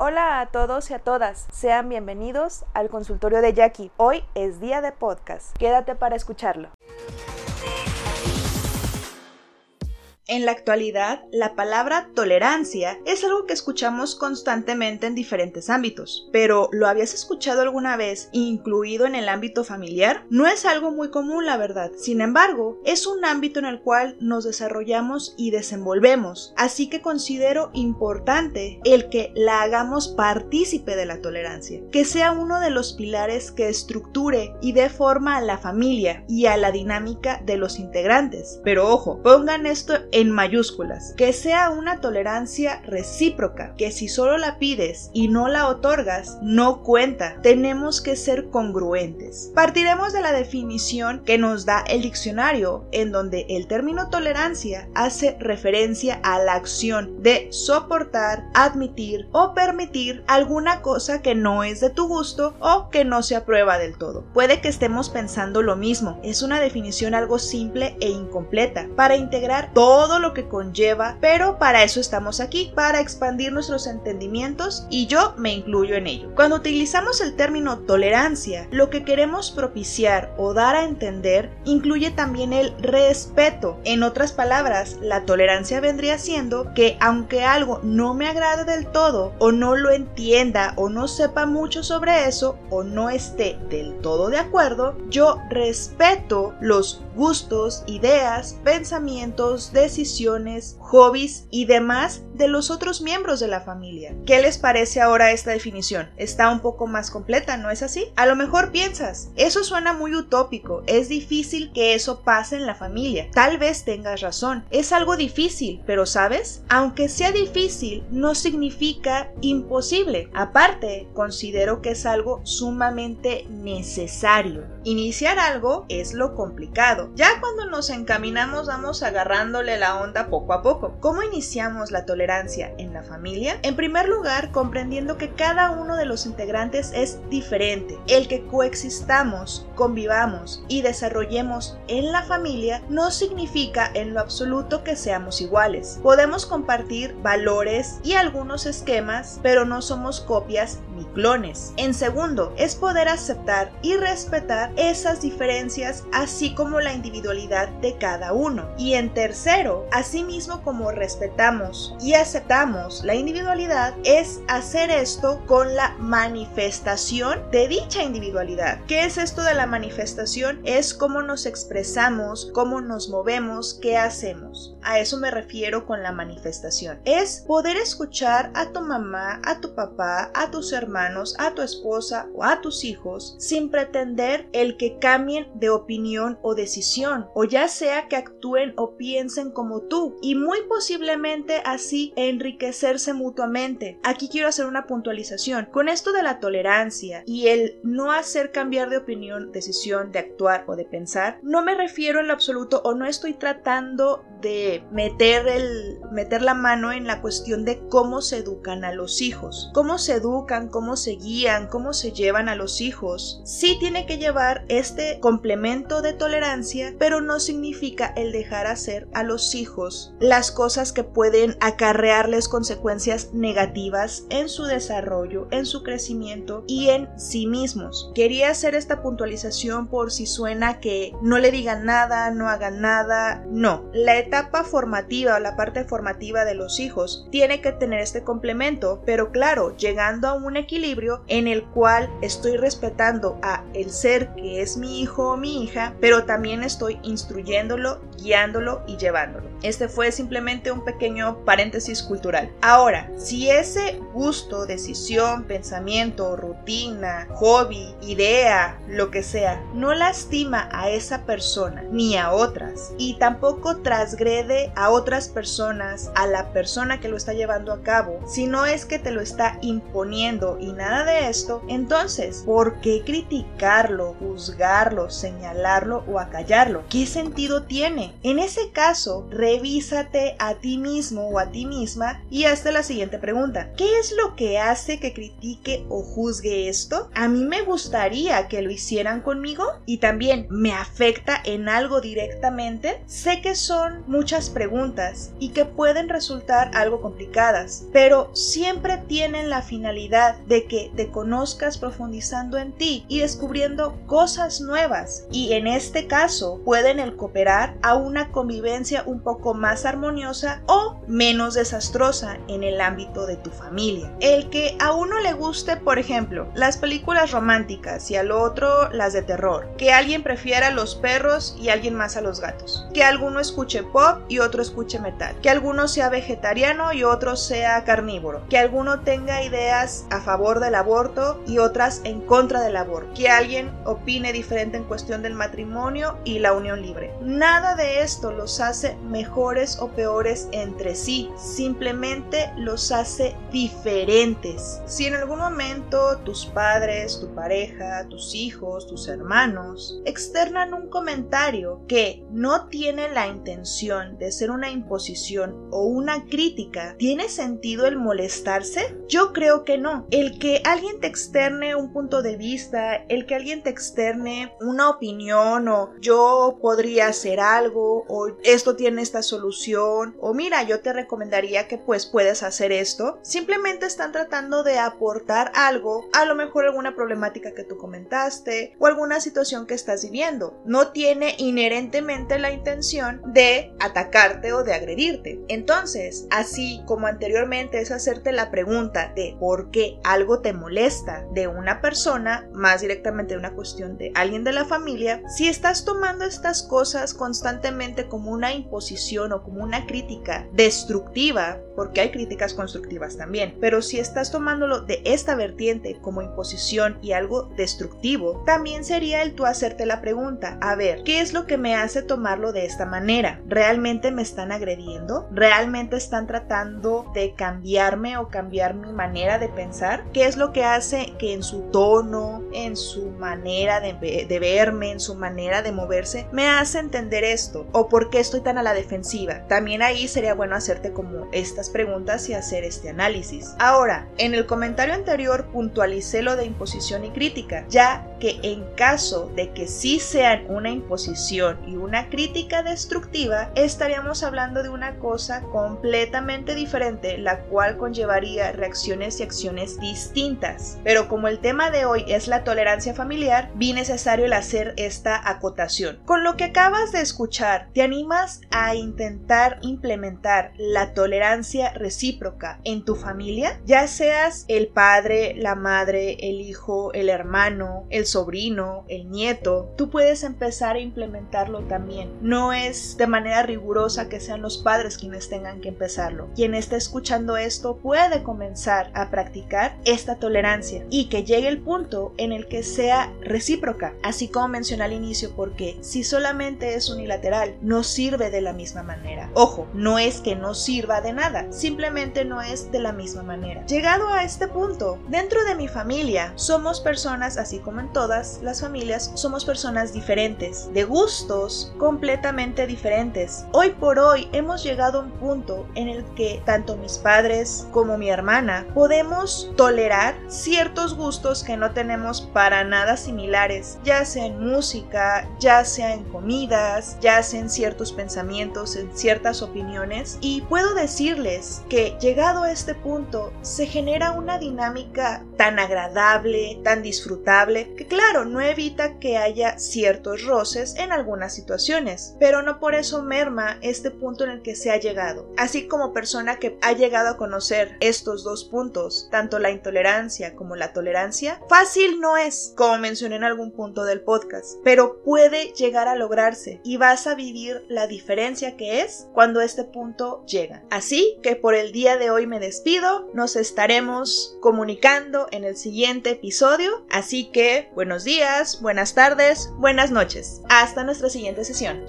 Hola a todos y a todas, sean bienvenidos al consultorio de Jackie. Hoy es día de podcast, quédate para escucharlo. En la actualidad, la palabra tolerancia es algo que escuchamos constantemente en diferentes ámbitos, pero ¿lo habías escuchado alguna vez incluido en el ámbito familiar? No es algo muy común, la verdad. Sin embargo, es un ámbito en el cual nos desarrollamos y desenvolvemos, así que considero importante el que la hagamos partícipe de la tolerancia, que sea uno de los pilares que estructure y dé forma a la familia y a la dinámica de los integrantes. Pero ojo, pongan esto en mayúsculas, que sea una tolerancia recíproca, que si solo la pides y no la otorgas, no cuenta. Tenemos que ser congruentes. Partiremos de la definición que nos da el diccionario, en donde el término tolerancia hace referencia a la acción de soportar, admitir o permitir alguna cosa que no es de tu gusto o que no se aprueba del todo. Puede que estemos pensando lo mismo, es una definición algo simple e incompleta. Para integrar todo todo lo que conlleva, pero para eso estamos aquí, para expandir nuestros entendimientos y yo me incluyo en ello. Cuando utilizamos el término tolerancia, lo que queremos propiciar o dar a entender incluye también el respeto. En otras palabras, la tolerancia vendría siendo que aunque algo no me agrade del todo o no lo entienda o no sepa mucho sobre eso o no esté del todo de acuerdo, yo respeto los gustos, ideas, pensamientos, decisiones, decisiones hobbies y demás de los otros miembros de la familia. ¿Qué les parece ahora esta definición? Está un poco más completa, ¿no es así? A lo mejor piensas, eso suena muy utópico, es difícil que eso pase en la familia. Tal vez tengas razón, es algo difícil, pero sabes, aunque sea difícil, no significa imposible. Aparte, considero que es algo sumamente necesario. Iniciar algo es lo complicado ya cuando nos encaminamos vamos agarrándole la onda poco a poco. ¿Cómo iniciamos la tolerancia en la familia? En primer lugar, comprendiendo que cada uno de los integrantes es diferente. El que coexistamos, convivamos y desarrollemos en la familia no significa en lo absoluto que seamos iguales. Podemos compartir valores y algunos esquemas, pero no somos copias ni clones. En segundo, es poder aceptar y respetar esas diferencias así como la individualidad de cada uno. Y en tercero, asimismo como respetamos y aceptamos la individualidad, es hacer esto con la manifestación de dicha individualidad. ¿Qué es esto de la manifestación? Es cómo nos expresamos, cómo nos movemos, qué hacemos. A eso me refiero con la manifestación. Es poder escuchar a tu mamá, a tu papá, a tus hermanos, a tu esposa o a tus hijos sin pretender el que cambien de opinión o decisión o ya sea que actúen o piensen como tú, y muy posiblemente así enriquecerse mutuamente. Aquí quiero hacer una puntualización. Con esto de la tolerancia y el no hacer cambiar de opinión, decisión, de actuar o de pensar, no me refiero en lo absoluto o no estoy tratando de meter el meter la mano en la cuestión de cómo se educan a los hijos, cómo se educan, cómo se guían, cómo se llevan a los hijos. Sí tiene que llevar este complemento de tolerancia pero no significa el dejar hacer a los hijos las cosas que pueden acarrearles consecuencias negativas en su desarrollo, en su crecimiento y en sí mismos. Quería hacer esta puntualización por si suena que no le digan nada, no hagan nada. No, la etapa formativa o la parte formativa de los hijos tiene que tener este complemento, pero claro, llegando a un equilibrio en el cual estoy respetando a el ser que es mi hijo o mi hija, pero también estoy instruyéndolo, guiándolo y llevándolo. Este fue simplemente un pequeño paréntesis cultural. Ahora, si ese gusto, decisión, pensamiento, rutina, hobby, idea, lo que sea, no lastima a esa persona ni a otras y tampoco transgrede a otras personas, a la persona que lo está llevando a cabo, si no es que te lo está imponiendo y nada de esto, entonces, ¿por qué criticarlo, juzgarlo, señalarlo o acallar? ¿Qué sentido tiene? En ese caso, revísate a ti mismo o a ti misma y hazte la siguiente pregunta. ¿Qué es lo que hace que critique o juzgue esto? ¿A mí me gustaría que lo hicieran conmigo? Y también, ¿me afecta en algo directamente? Sé que son muchas preguntas y que pueden resultar algo complicadas, pero siempre tienen la finalidad de que te conozcas profundizando en ti y descubriendo cosas nuevas. Y en este caso pueden el cooperar a una convivencia un poco más armoniosa o menos desastrosa en el ámbito de tu familia. El que a uno le guste, por ejemplo, las películas románticas y al otro las de terror, que alguien prefiera los perros y alguien más a los gatos, que alguno escuche pop y otro escuche metal, que alguno sea vegetariano y otro sea carnívoro, que alguno tenga ideas a favor del aborto y otras en contra del aborto, que alguien opine diferente en cuestión del matrimonio y la unión libre. Nada de esto los hace mejores o peores entre sí, simplemente los hace diferentes. Si en algún momento tus padres, tu pareja, tus hijos, tus hermanos externan un comentario que no tiene la intención de ser una imposición o una crítica, ¿tiene sentido el molestarse? Yo creo que no. El que alguien te externe un punto de vista, el que alguien te externe una opinión o yo podría hacer algo o esto tiene esta solución o mira, yo te recomendaría que pues puedes hacer esto, simplemente están tratando de aportar algo, a lo mejor alguna problemática que tú comentaste o alguna situación que estás viviendo. No tiene inherentemente la intención de atacarte o de agredirte. Entonces, así como anteriormente es hacerte la pregunta de por qué algo te molesta de una persona, más directamente de una cuestión de alguien de la familia, si estás tomando estas cosas constantemente como una imposición o como una crítica destructiva, porque hay críticas constructivas también, pero si estás tomándolo de esta vertiente como imposición y algo destructivo, también sería el tú hacerte la pregunta, a ver, ¿qué es lo que me hace tomarlo de esta manera? ¿Realmente me están agrediendo? ¿Realmente están tratando de cambiarme o cambiar mi manera de pensar? ¿Qué es lo que hace que en su tono, en su manera de, verme, en su manera de moverse, me hace entender esto? ¿O por qué estoy tan a la defensiva? También ahí sería bueno hacerte como estas preguntas y hacer este análisis. Ahora, en el comentario anterior puntualicé lo de imposición y crítica, ya que en caso de que sí sean una imposición y una crítica destructiva, estaríamos hablando de una cosa completamente diferente, la cual conllevaría reacciones y acciones distintas. Pero como el tema de hoy es la tolerancia familiar, vi necesario el hacer esta acotación. Con lo que acabas de escuchar, ¿te animas a intentar implementar la tolerancia recíproca en tu familia? Ya seas el padre, la madre, el hijo, el hermano, el sobrino, el nieto, tú puedes empezar a implementarlo también. No es de manera rigurosa que sean los padres quienes tengan que empezarlo. Quien esté escuchando esto puede comenzar a practicar esta tolerancia y que llegue el punto en el que sea recíproca, así como mencioné al inicio, porque si solamente es unilateral, no sirve de la misma manera. Ojo, no es que no sirva de nada, simplemente no es de la misma manera. Llegado a este punto, dentro de mi familia somos personas, así como en todas las familias, somos personas diferentes, de gustos completamente diferentes. Hoy por hoy hemos llegado a un punto en el que tanto mis padres como mi hermana podemos tolerar ciertos gustos que no tenemos para nada similares, ya sea en música, ya sea en comidas, ya sea en ciertos pensamientos, en ciertas opiniones. Y puedo decirles que llegado a este punto se genera una dinámica tan agradable, tan disfrutable, que claro, no evita que haya ciertos roces en algunas situaciones, pero no por eso merma este punto en el que se ha llegado. Así como persona que ha llegado a conocer estos dos puntos, tanto la intolerancia como la tolerancia, fácil no es, como mencioné en algún punto del podcast, pero puede llegar a lograrse y vas a vivir la diferencia que es cuando este punto llega. Así que por el día de hoy me despido, nos estaremos comunicando en el siguiente episodio, así que buenos días, buenas tardes, buenas noches. Hasta nuestra siguiente sesión.